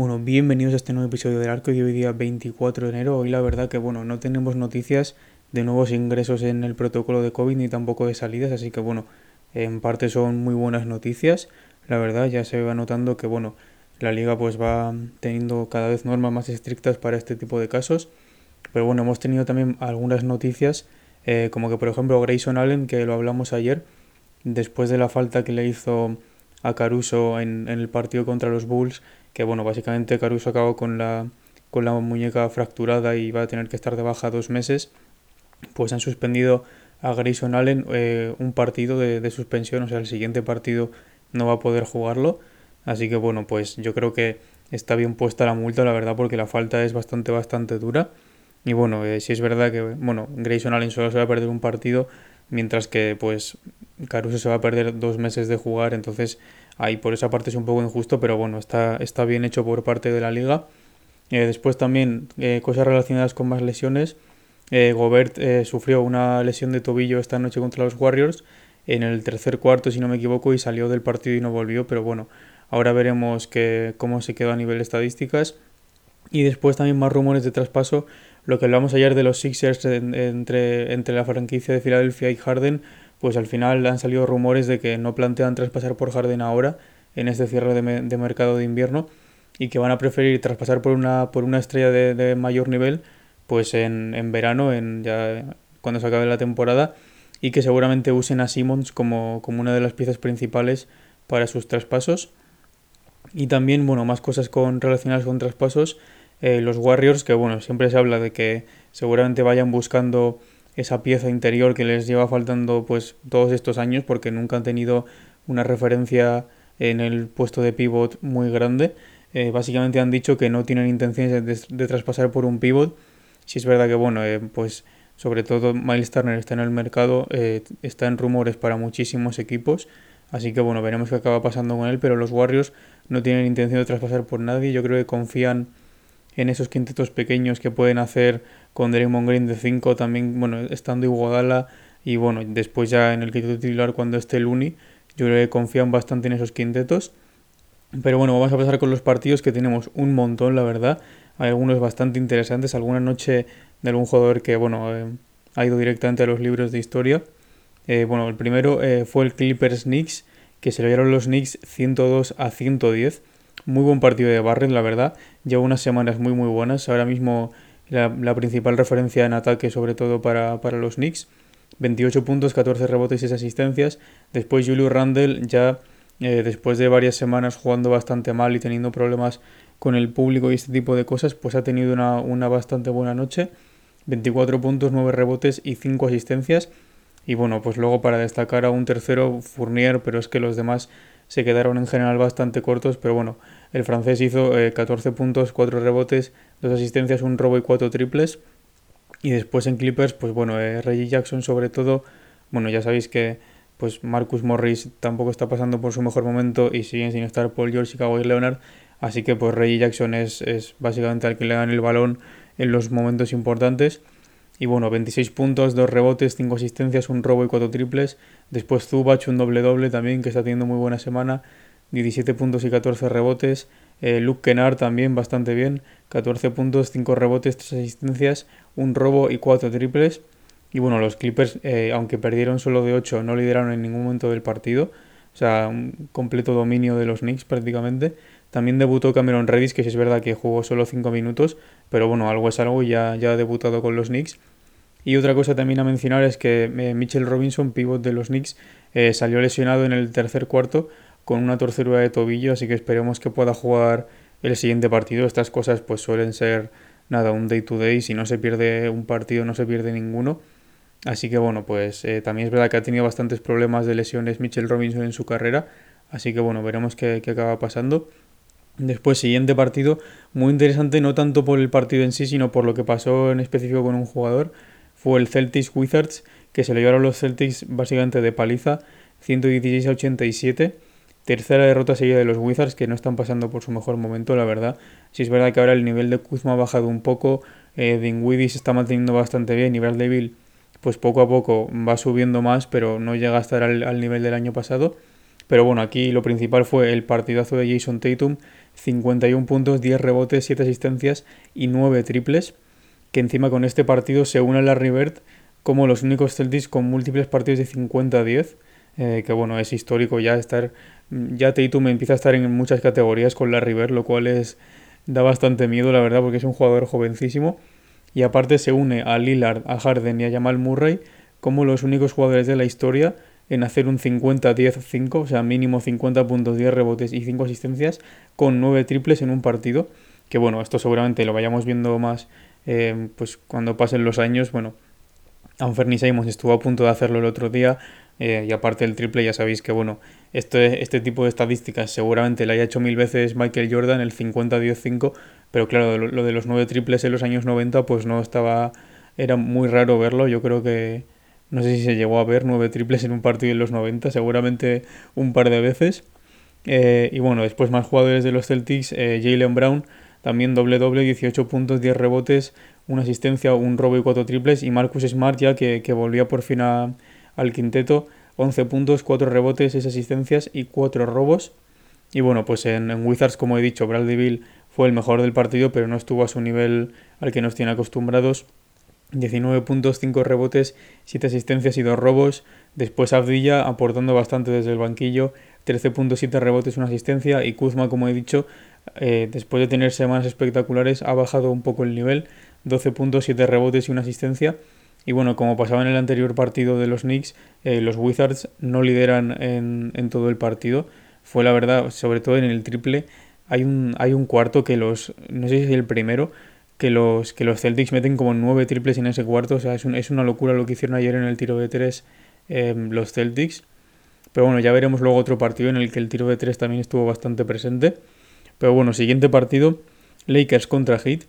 Bueno, bienvenidos a este nuevo episodio del Arco de hoy día 24 de enero. Hoy la verdad que bueno, no tenemos noticias de nuevos ingresos en el protocolo de COVID ni tampoco de salidas, así que bueno, en parte son muy buenas noticias. La verdad ya se va notando que bueno, la liga pues va teniendo cada vez normas más estrictas para este tipo de casos. Pero bueno, hemos tenido también algunas noticias, eh, como que por ejemplo Grayson Allen, que lo hablamos ayer, después de la falta que le hizo a Caruso en, en el partido contra los Bulls, que bueno, básicamente Caruso acabó con la, con la muñeca fracturada y va a tener que estar de baja dos meses, pues han suspendido a Grayson Allen eh, un partido de, de, suspensión, o sea, el siguiente partido no va a poder jugarlo, así que bueno, pues yo creo que está bien puesta la multa, la verdad, porque la falta es bastante, bastante dura. Y bueno, eh, si es verdad que, bueno, Grayson Allen solo se va a perder un partido, mientras que, pues, Caruso se va a perder dos meses de jugar, entonces Ahí por esa parte es un poco injusto, pero bueno, está, está bien hecho por parte de la liga. Eh, después también eh, cosas relacionadas con más lesiones. Eh, Gobert sufrió una lesión de tobillo esta noche contra los Warriors en el tercer cuarto, si no me equivoco, y salió del partido y no volvió, pero bueno, ahora veremos que, cómo se quedó a nivel de estadísticas. Y después también más rumores de traspaso, lo que hablamos ayer de los Sixers entre, entre la franquicia de Filadelfia y Harden, pues al final han salido rumores de que no plantean traspasar por Harden ahora, en este cierre de, mercado de invierno, y que van a preferir traspasar por una, por una estrella de, mayor nivel, pues en, en, verano, en ya cuando se acabe la temporada, y que seguramente usen a Simmons como, como una de las piezas principales para sus traspasos. Y también, bueno, más cosas con, relacionadas con traspasos. Eh, los Warriors, que bueno, siempre se habla de que seguramente vayan buscando esa pieza interior que les lleva faltando pues todos estos años porque nunca han tenido una referencia en el puesto de pivot muy grande. Eh, básicamente han dicho que no tienen intenciones de, traspasar por un pivot. Si es verdad que bueno, eh, pues sobre todo Miles Turner está en el mercado, eh, está en rumores para muchísimos equipos. Así que bueno, veremos qué acaba pasando con él, pero los Warriors no tienen intención de traspasar por nadie. Yo creo que confían en esos quintetos pequeños que pueden hacer con Draymond Green de 5 también, bueno, estando Iguodala y bueno, después ya en el quinteto titular cuando esté Luni, yo creo que confían bastante en esos quintetos. Pero bueno, vamos a pasar con los partidos que tenemos un montón, la verdad. Hay algunos bastante interesantes, alguna noche de algún jugador que, bueno, eh, ha ido directamente a los libros de historia. Eh, bueno, el primero eh, fue el Clippers Knicks, que se lo dieron los Knicks 102 a 110. Muy buen partido de Barrett, la verdad. Lleva unas semanas muy muy buenas. Ahora mismo la, principal referencia en ataque, sobre todo para, los Knicks. 28 puntos, 14 rebotes y 6 asistencias. Después Julius Randle ya eh, después de varias semanas jugando bastante mal y teniendo problemas con el público y este tipo de cosas, pues ha tenido una, una bastante buena noche. 24 puntos, 9 rebotes y 5 asistencias. Y bueno, pues luego para destacar a un tercero, Fournier, pero es que los demás se quedaron en general bastante cortos, pero bueno, el francés hizo 14 eh, puntos, 4 rebotes, 2 asistencias, un robo y 4 triples. Y después en Clippers, pues bueno, eh, Reggie Jackson sobre todo, bueno, ya sabéis que pues Marcus Morris tampoco está pasando por su mejor momento y siguen sin estar Paul George y Kawhi Leonard, así que pues Reggie Jackson es, es básicamente al que le dan el balón en los momentos importantes. Y bueno, 26 puntos, 2 rebotes, 5 asistencias, un robo y 4 triples. Después Zubac, un doble-doble también, que está teniendo muy buena semana. 17 puntos y 14 rebotes. Eh, Luke Kennard también bastante bien. 14 puntos, 5 rebotes, 3 asistencias, un robo y 4 triples. Y bueno, los Clippers, eh, aunque perdieron solo de 8, no lideraron en ningún momento del partido. O sea, un completo dominio de los Knicks prácticamente. También debutó Cameron Reddish, que sí es verdad que jugó solo 5 minutos, pero bueno, algo es algo ya, ya ha debutado con los Knicks. Y otra cosa también a mencionar es que eh, Mitchell Robinson, pivot de los Knicks, eh, salió lesionado en el tercer cuarto con una torcedura de tobillo, así que esperemos que pueda jugar el siguiente partido. Estas cosas pues suelen ser nada, un day to day, si no se pierde un partido no se pierde ninguno. Así que bueno, pues eh, también es verdad que ha tenido bastantes problemas de lesiones Mitchell Robinson en su carrera, así que bueno, veremos qué, qué acaba pasando. Después, siguiente partido, muy interesante, no tanto por el partido en sí, sino por lo que pasó en específico con un jugador fue el Celtics Wizards, que se lo llevaron los Celtics básicamente de paliza. 116 a 87. Tercera derrota seguida de los Wizards, que no están pasando por su mejor momento, la verdad. Si es verdad que ahora el nivel de Kuzma ha bajado un poco, eh, se está manteniendo bastante bien y Bradley pues poco a poco va subiendo más, pero no llega a estar al, nivel del año pasado. Pero bueno, aquí lo principal fue el partidazo de Jason Tatum, 51 puntos, 10 rebotes, 7 asistencias y 9 triples, que encima con este partido se une a la Bird como los únicos Celtics con múltiples partidos de 50 a 10, eh, que bueno, es histórico ya estar, ya Tatum empieza a estar en muchas categorías con la Bird, lo cual es da bastante miedo, la verdad, porque es un jugador jovencísimo. Y aparte se une a Lillard, a Harden y a Jamal Murray como los únicos jugadores de la historia en hacer un 50-10-5, o sea, mínimo 50 puntos, 10 rebotes y 5 asistencias, con 9 triples en un partido. Que bueno, esto seguramente lo vayamos viendo más eh, pues cuando pasen los años. Bueno, Anferni Simons estuvo a punto de hacerlo el otro día, eh, y aparte del triple, ya sabéis que bueno, este, este tipo de estadísticas seguramente la haya hecho mil veces Michael Jordan, el 50-10-5, pero claro, lo, de los nueve triples en los años 90, pues no estaba. Era muy raro verlo. Yo creo que. No sé si se llegó a ver nueve triples en un partido en los 90, seguramente un par de veces. Eh, y bueno, después más jugadores de los Celtics, eh, Jalen Brown, también doble doble, 18 puntos, 10 rebotes, una asistencia, un robo y cuatro triples. Y Marcus Smart ya que, que volvía por fin a, al quinteto, 11 puntos, 4 rebotes, 6 asistencias y 4 robos. Y bueno, pues en, Wizards, como he dicho, Bradley Bill fue el mejor del partido, pero no estuvo a su nivel al que nos tiene acostumbrados. 19 puntos, 5 rebotes, 7 asistencias y 2 robos. Después Abdilla aportando bastante desde el banquillo, 13 puntos, 7 rebotes, una asistencia. Y Kuzma, como he dicho, eh, después de tener semanas espectaculares, ha bajado un poco el nivel, 12 puntos, 7 rebotes y una asistencia. Y bueno, como pasaba en el anterior partido de los Knicks, eh, los Wizards no lideran en, en, todo el partido. Fue la verdad, sobre todo en el triple, hay un, hay un cuarto que los, no sé si es el primero, que los, que los Celtics meten como nueve triples en ese cuarto. O sea, es, es una locura lo que hicieron ayer en el tiro de tres em, los Celtics. Pero bueno, ya veremos luego otro partido en el que el tiro de tres también estuvo bastante presente. Pero bueno, siguiente partido, Lakers contra Heat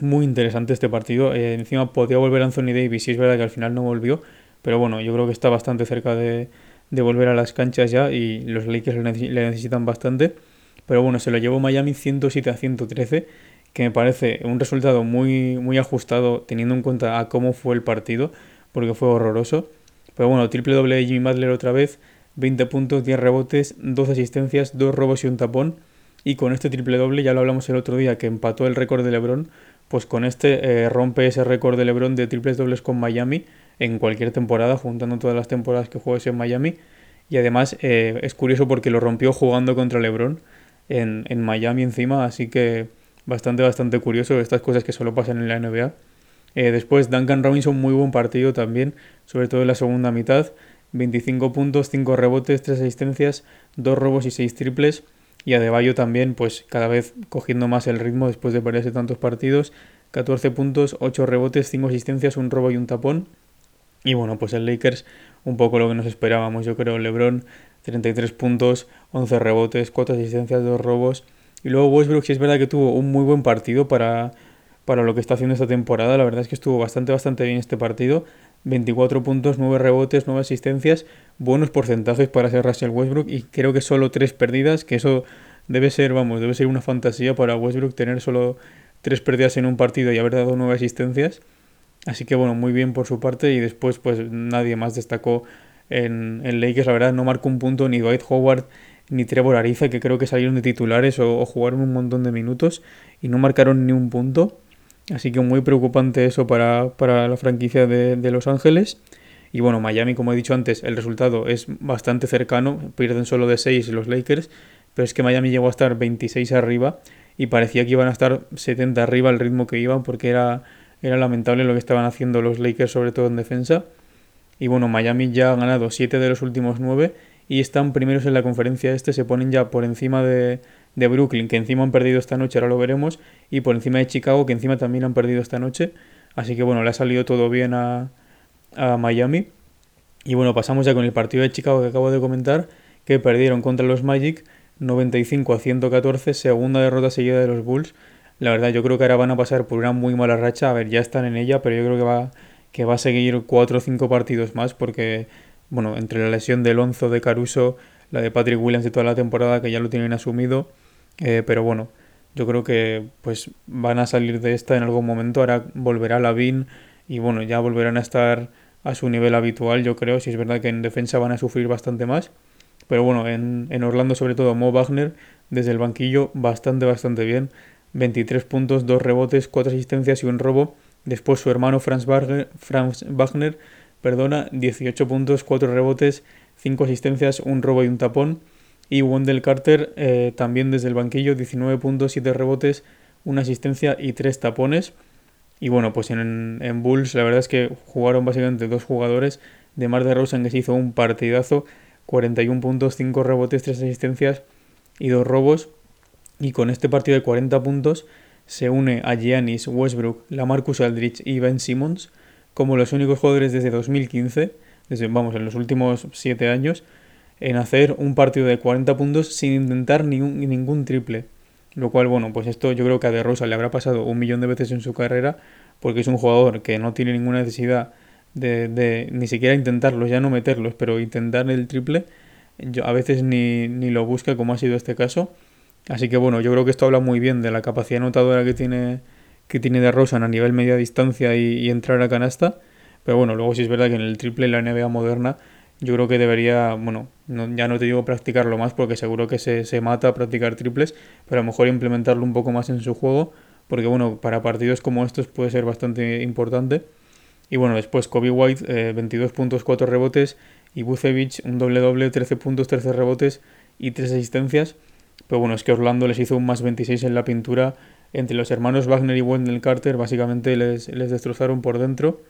muy interesante este partido. Eh, encima podía volver Anthony Davis y es verdad que al final no volvió. Pero bueno, yo creo que está bastante cerca de, volver a las canchas ya y los Lakers le, necesitan bastante. Pero bueno, se lo llevó Miami 107 a 113, que me parece un resultado muy, muy ajustado teniendo en cuenta a cómo fue el partido, porque fue horroroso. Pero bueno, triple doble de Jimmy Butler otra vez, 20 puntos, 10 rebotes, 12 asistencias, 2 robos y un tapón. Y con este triple doble, ya lo hablamos el otro día, que empató el récord de LeBron, pues con este eh, rompe ese récord de LeBron de triples dobles con Miami en cualquier temporada, juntando todas las temporadas que juegues en Miami. Y además eh, es curioso porque lo rompió jugando contra LeBron en, en, Miami encima, así que bastante, bastante curioso estas cosas que solo pasan en la NBA. Eh, después Duncan Robinson, muy buen partido también, sobre todo en la segunda mitad. 25 puntos, 5 rebotes, 3 asistencias, 2 robos y 6 triples y Adebayo también pues cada vez cogiendo más el ritmo después de perderse tantos partidos, 14 puntos, 8 rebotes, 5 asistencias, un robo y un tapón. Y bueno, pues el Lakers un poco lo que nos esperábamos, yo creo, LeBron 33 puntos, 11 rebotes, 4 asistencias, 2 robos. Y luego Westbrook sí es verdad que tuvo un muy buen partido para, para lo que está haciendo esta temporada. La verdad es que estuvo bastante, bastante bien este partido. 24 puntos, 9 rebotes, 9 asistencias, buenos porcentajes para ser Russell Westbrook y creo que solo 3 perdidas, que eso debe ser, vamos, debe ser una fantasía para Westbrook tener solo 3 pérdidas en un partido y haber dado 9 asistencias. Así que bueno, muy bien por su parte y después pues nadie más destacó en, en Lakers, la verdad no marcó un punto ni Dwight Howard ni Trevor Ariza, que creo que salieron de titulares o jugaron un montón de minutos y no marcaron ni un punto. Así que muy preocupante eso para, la franquicia de, Los Ángeles. Y bueno, Miami, como he dicho antes, el resultado es bastante cercano. Pierden solo de 6 los Lakers. Pero es que Miami llegó a estar 26 arriba y parecía que iban a estar 70 arriba al ritmo que iban porque era, era lamentable lo que estaban haciendo los Lakers, sobre todo en defensa. Y bueno, Miami ya ha ganado 7 de los últimos 9 y están primeros en la conferencia este, se ponen ya por encima de, de Brooklyn, que encima han perdido esta noche, ahora lo veremos, y por encima de Chicago, que encima también han perdido esta noche. Así que bueno, le ha salido todo bien a, a Miami. Y bueno, pasamos ya con el partido de Chicago que acabo de comentar, que perdieron contra los Magic 95 a 114, segunda derrota seguida de los Bulls. La verdad, yo creo que ahora van a pasar por una muy mala racha. A ver, ya están en ella, pero yo creo que va, que va a seguir 4 o 5 partidos más porque bueno, entre la lesión de Alonso, de Caruso, la de Patrick Williams de toda la temporada, que ya lo tienen asumido. Eh, pero bueno, yo creo que pues van a salir de esta en algún momento. Ahora volverá Lavin y bueno, ya volverán a estar a su nivel habitual, yo creo. Si es verdad que en defensa van a sufrir bastante más. Pero bueno, en, en Orlando sobre todo Mo Wagner desde el banquillo bastante, bastante bien. 23 puntos, 2 rebotes, 4 asistencias y un robo. Después su hermano Franz Franz Wagner perdona, 18 puntos, 4 rebotes, 5 asistencias, un robo y un tapón. Y Wendell Carter eh, también desde el banquillo, 19 puntos, 7 rebotes, una asistencia y 3 tapones. Y bueno, pues en, en, Bulls la verdad es que jugaron básicamente dos jugadores. De Mar de Rosen que se hizo un partidazo, 41 puntos, 5 rebotes, 3 asistencias y 2 robos. Y con este partido de 40 puntos se une a Giannis, Westbrook, Lamarcus Aldrich y Ben Simmons como los únicos jugadores desde 2015, desde, vamos, en los últimos 7 años, en hacer un partido de 40 puntos sin intentar ningún triple. Lo cual, bueno, pues esto yo creo que a De Rosa le habrá pasado un millón de veces en su carrera, porque es un jugador que no tiene ninguna necesidad de, de ni siquiera intentarlos, ya no meterlos, pero intentar el triple, yo, a veces ni, ni lo busca como ha sido este caso. Así que bueno, yo creo que esto habla muy bien de la capacidad anotadora que tiene, que tiene de Rosa a nivel media distancia y, entrar a canasta. Pero bueno, luego sí es verdad que en el triple la NBA moderna yo creo que debería, bueno, ya no te digo practicarlo más porque seguro que se, se mata a practicar triples, pero a lo mejor implementarlo un poco más en su juego, porque bueno, para partidos como estos puede ser bastante importante. Y bueno, después Kobe White, 22 eh, puntos, 4 rebotes, y Bucevic, un doble doble, 13 puntos, 13 rebotes y 3 asistencias. Pero bueno, es que Orlando les hizo un más 26 en la pintura. Entre los hermanos Wagner y Wendell Carter, básicamente les, les destrozaron por dentro.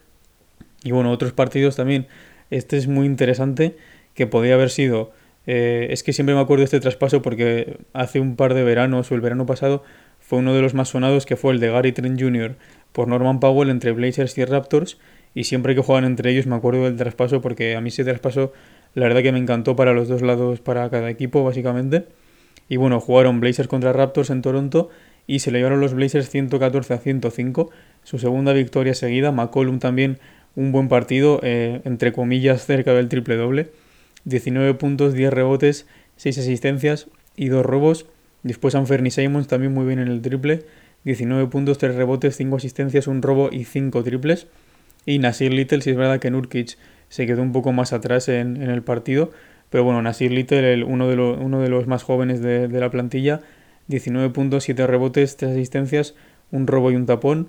Y bueno, otros partidos también este es muy interesante, que podía haber sido... Eh, es que siempre me acuerdo de este traspaso porque hace un par de veranos o el verano pasado fue uno de los más sonados que fue el de Gary Trent Jr. por Norman Powell entre Blazers y Raptors y siempre que juegan entre ellos me acuerdo del traspaso porque a mí ese traspaso la verdad que me encantó para los dos lados, para cada equipo básicamente. Y bueno, jugaron Blazers contra Raptors en Toronto y se le llevaron los Blazers 114 a 105, su segunda victoria seguida. McCollum también un buen partido, eh, entre comillas, cerca del triple doble. 19 puntos, 10 rebotes, 6 asistencias y 2 robos. Después Anferni Simons también muy bien en el triple. 19 puntos, 3 rebotes, 5 asistencias, un robo y 5 triples. Y Nasir Little, si es verdad que Nurkic se quedó un poco más atrás en, el partido. Pero bueno, Nasir Little, uno, de los más jóvenes de la plantilla, 19 puntos, 7 rebotes, 3 asistencias, un robo y un tapón.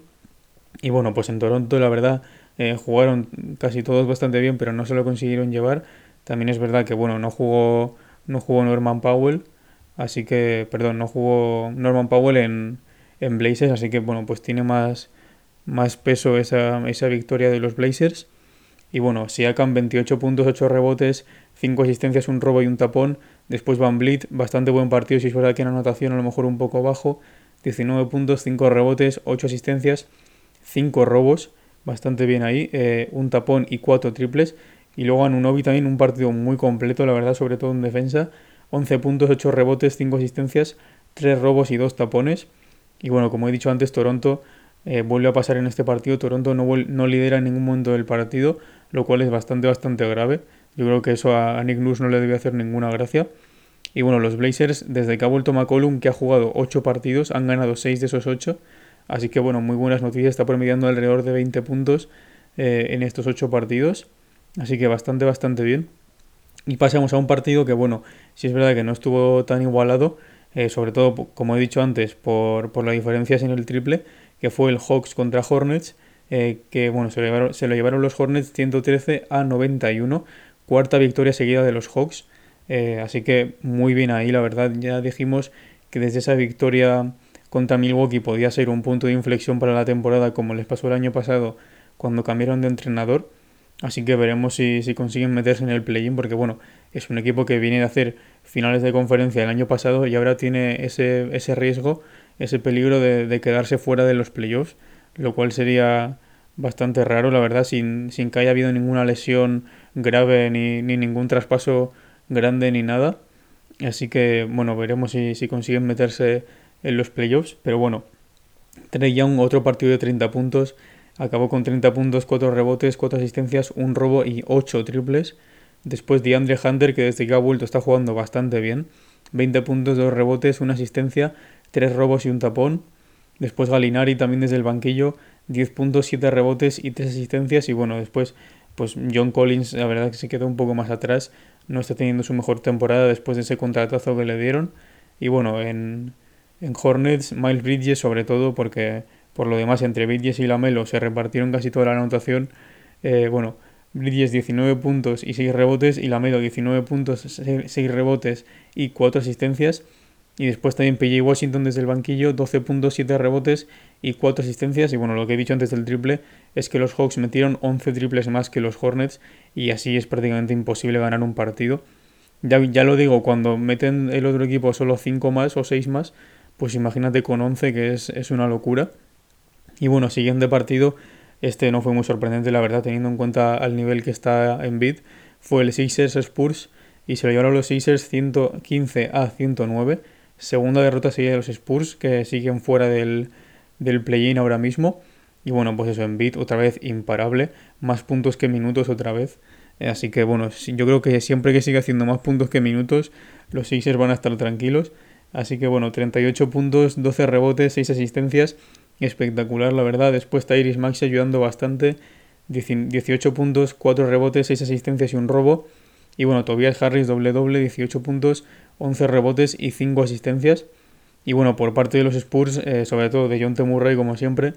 Y bueno, pues en Toronto la verdad eh, jugaron casi todos bastante bien, pero no se lo consiguieron llevar. También es verdad que, bueno, no jugó, no jugó Norman Powell, así que, perdón, no jugó Norman Powell en, en Blazers, así que, bueno, pues tiene más, más peso esa, esa victoria de los Blazers. Y bueno, Siakam 28 puntos, 8 rebotes, 5 asistencias, un robo y un tapón. Después Van Vliet, bastante buen partido, si es verdad que en anotación a lo mejor un poco bajo. 19 puntos, 5 rebotes, 8 asistencias, 5 robos bastante bien ahí, eh, un tapón y cuatro triples. Y luego Anunobi también un partido muy completo, la verdad, sobre todo en defensa. 11 puntos, 8 rebotes, 5 asistencias, 3 robos y 2 tapones. Y bueno, como he dicho antes, Toronto eh, vuelve a pasar en este partido. Toronto no, no lidera en ningún momento del partido, lo cual es bastante, bastante grave. Yo creo que eso a, Nick Nurse no le debe hacer ninguna gracia. Y bueno, los Blazers, desde que ha vuelto McCollum, que ha jugado 8 partidos, han ganado 6 de esos 8. Así que bueno, muy buenas noticias. Está promediando alrededor de 20 puntos eh, en estos 8 partidos. Así que bastante, bastante bien. Y pasamos a un partido que bueno, si es verdad que no estuvo tan igualado. Eh, sobre todo, como he dicho antes, por, por las diferencias en el triple, que fue el Hawks contra Hornets, eh, que bueno, se lo, llevaron, se lo, llevaron, los Hornets 113 a 91, cuarta victoria seguida de los Hawks, así que muy bien ahí, la verdad, ya dijimos que desde esa victoria contra Milwaukee podía ser un punto de inflexión para la temporada como les pasó el año pasado cuando cambiaron de entrenador. Así que veremos si, consiguen meterse en el play-in porque bueno, es un equipo que viene de hacer finales de conferencia el año pasado y ahora tiene ese, ese riesgo, ese peligro de, quedarse fuera de los playoffs, lo cual sería bastante raro, la verdad, sin, sin que haya habido ninguna lesión grave ni, ni ningún traspaso grande ni nada. Así que bueno, veremos si, si consiguen meterse en los playoffs, pero bueno, Trey Young, otro partido de 30 puntos, acabó con 30 puntos, 4 rebotes, 4 asistencias, un robo y 8 triples. Después DeAndre Hunter, que desde que ha vuelto está jugando bastante bien. 20 puntos, 2 rebotes, una asistencia, 3 robos y un tapón. Después Galinari también desde el banquillo, 10 puntos, 7 rebotes y 3 asistencias. Y bueno, después pues John Collins la verdad que se quedó un poco más atrás. No está teniendo su mejor temporada después de ese contratazo que le dieron. Y bueno, en, en Hornets, Miles Bridges sobre todo porque por lo demás entre Bridges y Lamelo se repartieron casi toda la anotación. Eh, bueno, Bridges 19 puntos y 6 rebotes y Lamelo 19 puntos, 6 rebotes y 4 asistencias. Y después también PJ Washington desde el banquillo, 12 puntos, 7 rebotes y 4 asistencias. Y bueno, lo que he dicho antes del triple es que los Hawks metieron 11 triples más que los Hornets y así es prácticamente imposible ganar un partido. Ya, ya lo digo, cuando meten el otro equipo solo 5 más o 6 más, pues imagínate con 11 que es, es una locura. Y bueno, siguiente partido, este no fue muy sorprendente, la verdad, teniendo en cuenta al nivel que está en bid. Fue el Sixers Spurs y se lo llevaron los Sixers 115 a 109. Segunda derrota seguida de los Spurs, que siguen fuera del, del play-in ahora mismo. Y bueno, pues eso, en bid otra vez imparable. Más puntos que minutos otra vez. Así que bueno, yo creo que siempre que siga haciendo más puntos que minutos, los Sixers van a estar tranquilos. Así que bueno, 38 puntos, 12 rebotes, 6 asistencias espectacular, la verdad. Después está Iris Maxi ayudando bastante. 18 puntos, 4 rebotes, 6 asistencias y un robo. Y bueno, Tobias Harris doble doble, 18 puntos, 11 rebotes y 5 asistencias. Y bueno, por parte de los Spurs, eh, sobre todo de John T. Murray, como siempre,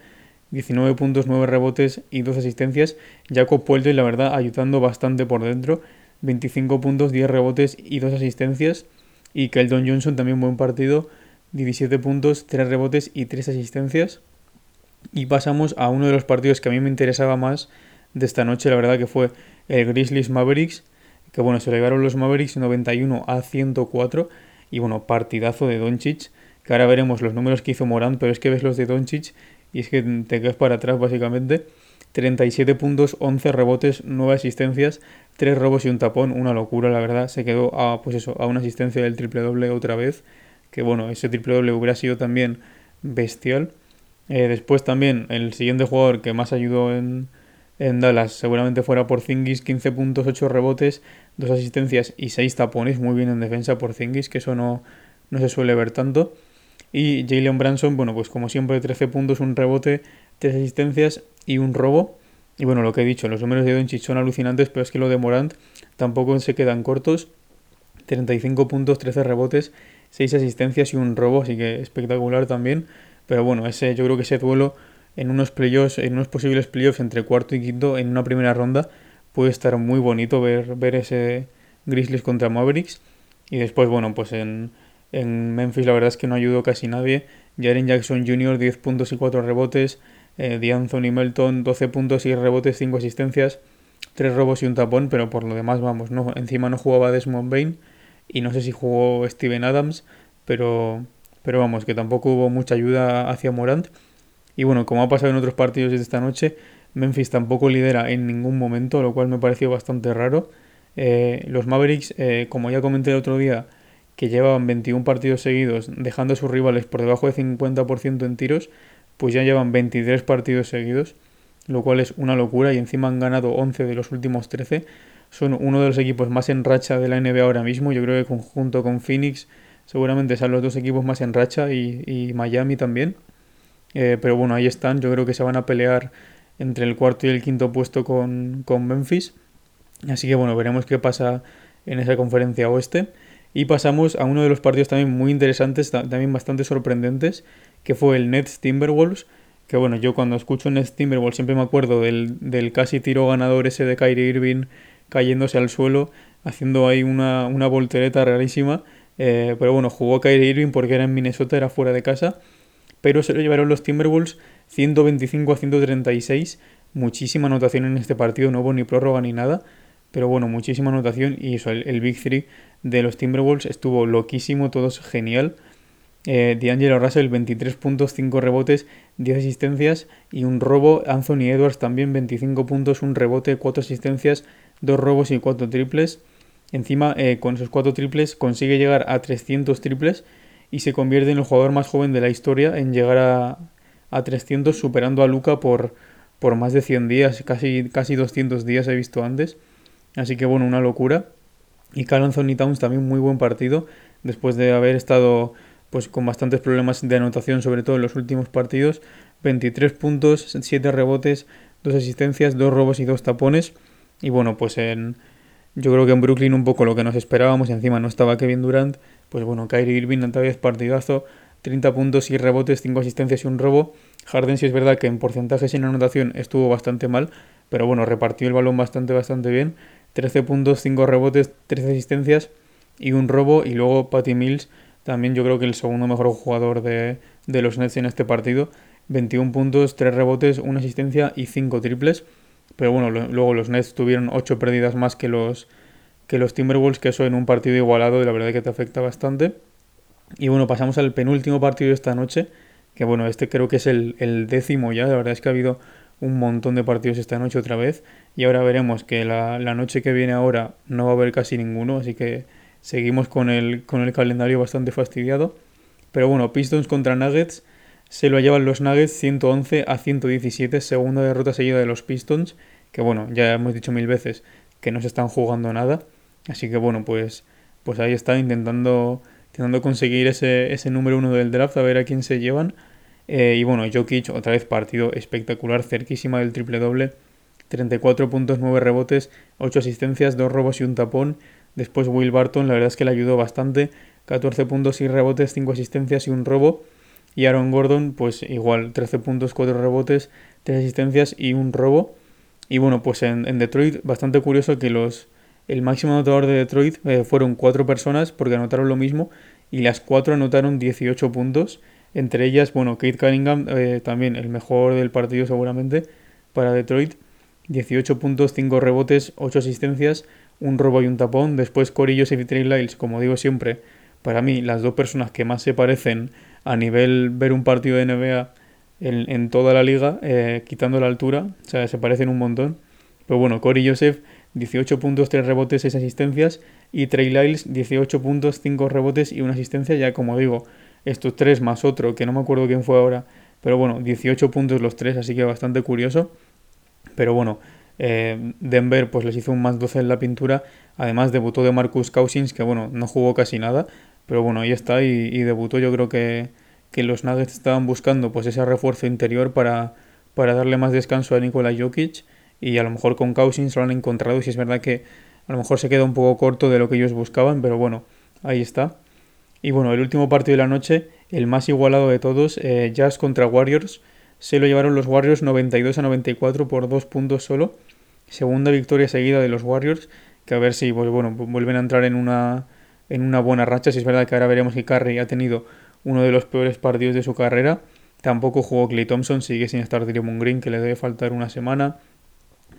19 puntos, 9 rebotes y 2 asistencias. Jacob Puelto, la verdad, ayudando bastante por dentro. 25 puntos, 10 rebotes y 2 asistencias. Y Keldon Johnson también buen partido. 17 puntos, 3 rebotes y 3 asistencias. Y pasamos a uno de los partidos que a mí me interesaba más de esta noche, la verdad que fue el Grizzlies Mavericks, que bueno, se le llevaron los Mavericks 91 a 104 y bueno, partidazo de Doncic, que ahora veremos los números que hizo Morán, pero es que ves los de Doncic y es que te quedas para atrás básicamente. 37 puntos, 11 rebotes, 9 asistencias, 3 robos y un tapón, una locura la verdad, se quedó a pues eso, a una asistencia del triple doble otra vez, que bueno, ese triple doble hubiera sido también bestial. Eh, después también el siguiente jugador que más ayudó en, en Dallas seguramente fuera por Zingis, 15 puntos, 8 rebotes, 2 asistencias y 6 tapones, muy bien en defensa por Zingis, que eso no, no se suele ver tanto. Y Jalen Branson, bueno, pues como siempre 13 puntos, un rebote, 3 asistencias y un robo. Y bueno, lo que he dicho, los números de Doncic son alucinantes, pero es que lo de Morant tampoco se quedan cortos. 35 puntos, 13 rebotes, 6 asistencias y un robo, así que espectacular también. Pero bueno, ese, yo creo que ese duelo en unos playoffs, en unos posibles playoffs entre cuarto y quinto en una primera ronda puede estar muy bonito ver, ver ese Grizzlies contra Mavericks. Y después, bueno, pues en, en Memphis la verdad es que no ayudó casi nadie. Jaren Jackson Jr. 10 puntos y 4 rebotes. Eh, Anthony Melton 12 puntos y rebotes, 5 asistencias, 3 robos y un tapón, pero por lo demás, vamos, no, encima no jugaba Desmond Bain y no sé si jugó Steven Adams, pero, pero vamos, que tampoco hubo mucha ayuda hacia Morant. Y bueno, como ha pasado en otros partidos de esta noche, Memphis tampoco lidera en ningún momento, lo cual me pareció bastante raro. Eh, los Mavericks, eh, como ya comenté el otro día, que llevaban 21 partidos seguidos dejando a sus rivales por debajo de 50% en tiros, pues ya llevan 23 partidos seguidos, lo cual es una locura y encima han ganado 11 de los últimos 13. Son uno de los equipos más en racha de la NBA ahora mismo, yo creo que junto con Phoenix seguramente son los dos equipos más en racha y, Miami también. Eh, pero bueno, ahí están. Yo creo que se van a pelear entre el cuarto y el quinto puesto con, con Memphis. Así que bueno, veremos qué pasa en esa conferencia oeste. Y pasamos a uno de los partidos también muy interesantes, también bastante sorprendentes, que fue el Nets Timberwolves. Que bueno, yo cuando escucho Nets Timberwolves siempre me acuerdo del, del casi tiro ganador ese de Kyrie Irving cayéndose al suelo, haciendo ahí una, una voltereta rarísima. Eh, pero bueno, jugó Kyrie Irving porque era en Minnesota, era fuera de casa. Pero se lo llevaron los Timberwolves 125 a 136. Muchísima anotación en este partido, no hubo ni prórroga ni nada. Pero bueno, muchísima anotación y eso, el, Big Three de los Timberwolves estuvo loquísimo, todo es genial. Eh, D'Angelo Russell, 23 puntos, 5 rebotes, 10 asistencias y un robo. Anthony Edwards también 25 puntos, un rebote, 4 asistencias, 2 robos y 4 triples. Encima, eh, con esos 4 triples, consigue llegar a 300 triples y se convierte en el jugador más joven de la historia en llegar a, a 300, superando a Luca por, por más de 100 días, casi, casi 200 días he visto antes. Así que bueno, una locura. Y Carl Anthony Towns también muy buen partido, después de haber estado pues con bastantes problemas de anotación, sobre todo en los últimos partidos. 23 puntos, 7 rebotes, 2 asistencias, 2 robos y 2 tapones. Y bueno, pues en, yo creo que en Brooklyn un poco lo que nos esperábamos encima no estaba Kevin Durant. Pues bueno, Kyrie Irving otra vez partidazo, 30 puntos y rebotes, 5 asistencias y un robo. Harden sí es verdad que en porcentaje sin anotación estuvo bastante mal, pero bueno, repartió el balón bastante, bastante bien. 13 puntos, 5 rebotes, 13 asistencias y un robo. Y luego Patty Mills también yo creo que el segundo mejor jugador de, los Nets en este partido. 21 puntos, 3 rebotes, 1 asistencia y 5 triples. Pero bueno, luego los Nets tuvieron 8 pérdidas más que los, que los Timberwolves, que eso en un partido igualado, la verdad que te afecta bastante. Y bueno, pasamos al penúltimo partido de esta noche, que bueno, este creo que es el, décimo ya, la verdad es que ha habido un montón de partidos esta noche otra vez. Y ahora veremos que la, la noche que viene ahora no va a haber casi ninguno, así que Seguimos con el, con el calendario bastante fastidiado. Pero bueno, Pistons contra Nuggets. Se lo llevan los Nuggets 111 a 117, segunda derrota seguida de los Pistons, que bueno, ya hemos dicho mil veces que no se están jugando nada. Así que bueno, pues, pues ahí está intentando, intentando conseguir ese, ese número uno del draft, a ver a quién se llevan. Eh, y bueno, Jokic, otra vez partido espectacular, cerquísima del triple doble. 34 puntos, 9 rebotes, 8 asistencias, 2 robos y un tapón. Después Will Barton, la verdad es que le ayudó bastante. 14 puntos y rebotes, 5 asistencias y un robo. Y Aaron Gordon, pues igual, 13 puntos, 4 rebotes, 3 asistencias y un robo. Y bueno, pues en, Detroit, bastante curioso que los el máximo anotador de Detroit eh, fueron 4 personas porque anotaron lo mismo y las 4 anotaron 18 puntos. Entre ellas, bueno, Kate Cunningham, eh, también el mejor del partido seguramente para Detroit. 18 puntos, 5 rebotes, 8 asistencias un robo y un tapón. Después Corillos y Trey Lyles, como digo siempre, para mí las dos personas que más se parecen a nivel ver un partido de NBA en, toda la liga, eh, quitando la altura, o sea, se parecen un montón. Pero bueno, Corey Joseph, 18 puntos, 3 rebotes, 6 asistencias. Y Trey Lyles, 18 puntos, 5 rebotes y una asistencia. Ya como digo, estos tres más otro, que no me acuerdo quién fue ahora. Pero bueno, 18 puntos los tres, así que bastante curioso. Pero bueno, eh, Denver pues les hizo un más 12 en la pintura. Además debutó de Marcus Cousins, que bueno, no jugó casi nada. Pero bueno, ahí está y, debutó. Yo creo que, que, los Nuggets estaban buscando pues ese refuerzo interior para, para darle más descanso a Nikola Jokic. Y a lo mejor con Cousins lo han encontrado. Y si es verdad que a lo mejor se queda un poco corto de lo que ellos buscaban. Pero bueno, ahí está. Y bueno, el último partido de la noche, el más igualado de todos, eh, Jazz contra Warriors se lo llevaron los Warriors 92 a 94 por dos puntos solo. Segunda victoria seguida de los Warriors, que a ver si pues, bueno, vuelven a entrar en una, en una buena racha. Si es verdad que ahora veremos que Curry ha tenido uno de los peores partidos de su carrera. Tampoco jugó Clay Thompson, sigue sin estar Draymond Green, que le debe faltar una semana.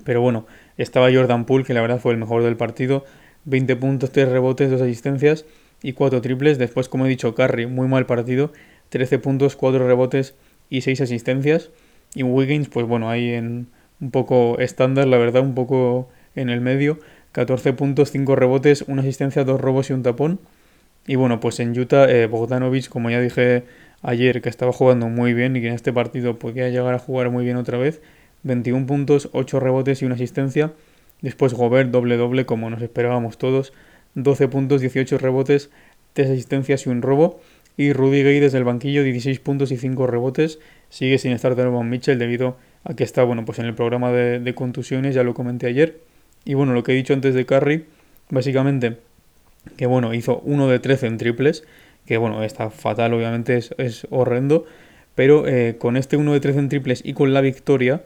Pero bueno, estaba Jordan Poole, que la verdad fue el mejor del partido. 20 puntos, 3 rebotes, 2 asistencias y 4 triples. Después, como he dicho, Curry, muy mal partido. 13 puntos, 4 rebotes, y 6 asistencias. Y Wiggins, pues bueno, ahí en un poco estándar, la verdad, un poco en el medio. 14 puntos, 5 rebotes, una asistencia, 2 robos y un tapón. Y bueno, pues en Utah, eh, Bogdanovich, como ya dije ayer, que estaba jugando muy bien y que en este partido podía llegar a jugar muy bien otra vez. 21 puntos, 8 rebotes y una asistencia. Después Gobert, doble doble, como nos esperábamos todos. 12 puntos, 18 rebotes, 3 asistencias y un robo. Y Rudy Gay desde el banquillo, 16 puntos y 5 rebotes. Sigue sin estar Donovan Mitchell debido a que está bueno, pues en el programa de, contusiones, ya lo comenté ayer. Y bueno, lo que he dicho antes de Curry, básicamente, que bueno, hizo 1 de 13 en triples, que bueno, está fatal, obviamente es, horrendo. Pero eh, con este 1 de 13 en triples y con la victoria,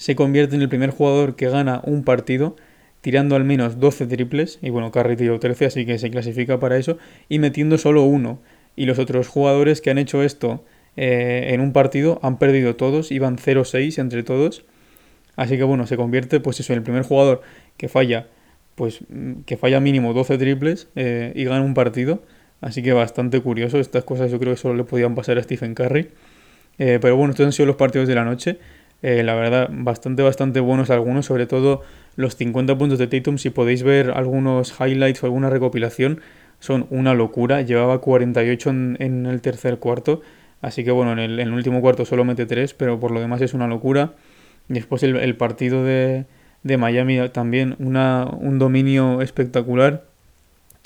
se convierte en el primer jugador que gana un partido tirando al menos 12 triples. Y bueno, Curry tiró 13, así que se clasifica para eso. Y metiendo solo uno y los otros jugadores que han hecho esto eh, en un partido han perdido todos, iban 0-6 entre todos. Así que bueno, se convierte pues eso en el primer jugador que falla pues mm, que falla mínimo 12 triples eh, y gana un partido. Así que bastante curioso, estas cosas yo creo que solo le podían pasar a Stephen Curry. Eh, pero bueno, estos han sido los partidos de la noche. La verdad, bastante, bastante buenos algunos, sobre todo los 50 puntos de Tatum. Si podéis ver algunos highlights o alguna recopilación, son una locura. Llevaba 48 en, en el tercer cuarto. Así que bueno, en el, último cuarto solo mete 3, pero por lo demás es una locura. Después el, partido de, de Miami también una, un dominio espectacular.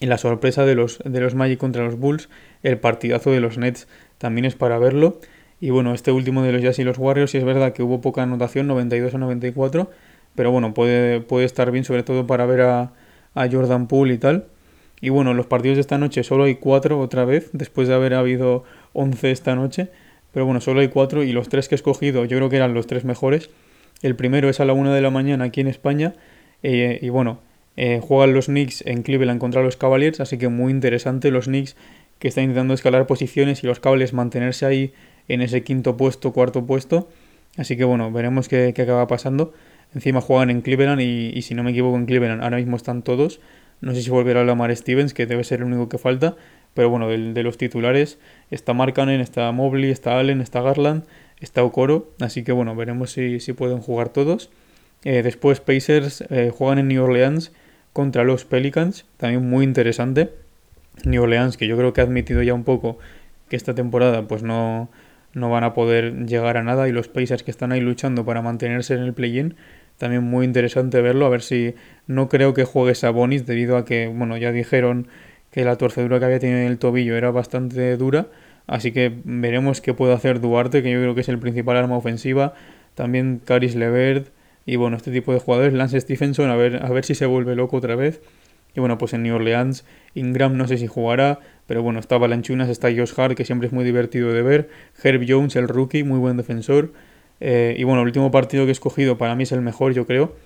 Y la sorpresa de los, de los Magic contra los Bulls, el partidazo de los Nets también es para verlo. Y bueno, este último de los Jazz y los Warriors, sí es verdad que hubo poca anotación, 92 a 94, pero bueno, puede, puede estar bien sobre todo para ver a, a Jordan Poole y tal. Y bueno, los partidos de esta noche solo hay cuatro otra vez, después de haber habido 11 esta noche. Pero bueno, solo hay cuatro y los tres que he escogido yo creo que eran los tres mejores. El primero es a la una de la mañana aquí en España. Eh, y bueno, eh, juegan los Knicks en Cleveland contra los Cavaliers, así que muy interesante los Knicks que están intentando escalar posiciones y los Cavaliers mantenerse ahí en ese quinto puesto, cuarto puesto. Así que bueno, veremos qué, qué acaba pasando. Encima juegan en Cleveland y, y, si no me equivoco en Cleveland ahora mismo están todos. No sé si volverá a Lamar Stevens, que debe ser el único que falta. Pero bueno, de, los titulares está Markkanen, está Mobley, está Allen, está Garland, está Okoro. Así que bueno, veremos si, si pueden jugar todos. Eh, después Pacers eh, juegan en New Orleans contra los Pelicans. También muy interesante. New Orleans, que yo creo que ha admitido ya un poco que esta temporada pues no, no van a poder llegar a nada. Y los Pacers que están ahí luchando para mantenerse en el play-in. También muy interesante verlo. A ver si no creo que juegue Sabonis debido a que, bueno, ya dijeron que la torcedura que había tenido en el tobillo era bastante dura. Así que veremos qué puede hacer Duarte, que yo creo que es el principal arma ofensiva. También Caris Levert y bueno, este tipo de jugadores. Lance Stephenson, a ver, a ver si se vuelve loco otra vez. Y bueno, pues en New Orleans, Ingram no sé si jugará, pero bueno, está Balanchunas, está Josh Hart, que siempre es muy divertido de ver. Herb Jones, el rookie, muy buen defensor. Eh, y bueno, el último partido que he escogido para mí es el mejor, yo creo.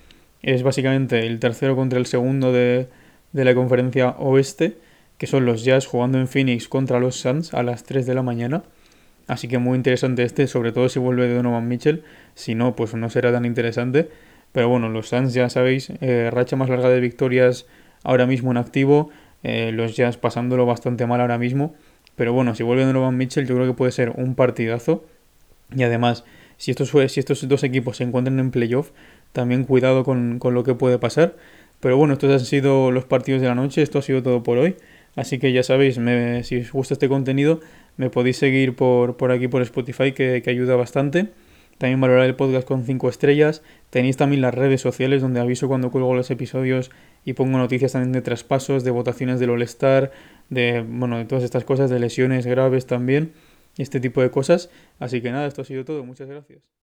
Es básicamente el tercero contra el segundo de, de la conferencia oeste que son los Jazz jugando en Phoenix contra los Suns a las 3 de la mañana. Así que muy interesante este, sobre todo si vuelve Donovan Mitchell. Si no, pues no será tan interesante. Pero bueno, los Suns ya sabéis, eh, racha más larga de victorias ahora mismo en activo. Eh, los Jazz pasándolo bastante mal ahora mismo. Pero bueno, si vuelve Donovan Mitchell, yo creo que puede ser un partidazo. Y además, si estos, si estos dos equipos se encuentran en playoff, también cuidado con, con lo que puede pasar. Pero bueno, estos han sido los partidos de la noche. Esto ha sido todo por hoy. Así que ya sabéis, me, si os gusta este contenido, me podéis seguir por, por aquí por Spotify, que, que, ayuda bastante. También valorar el podcast con 5 estrellas. Tenéis también las redes sociales donde aviso cuando cuelgo los episodios y pongo noticias también de traspasos, de votaciones del All-Star, de, bueno, de todas estas cosas, de lesiones graves también, este tipo de cosas. Así que nada, esto ha sido todo. Muchas gracias.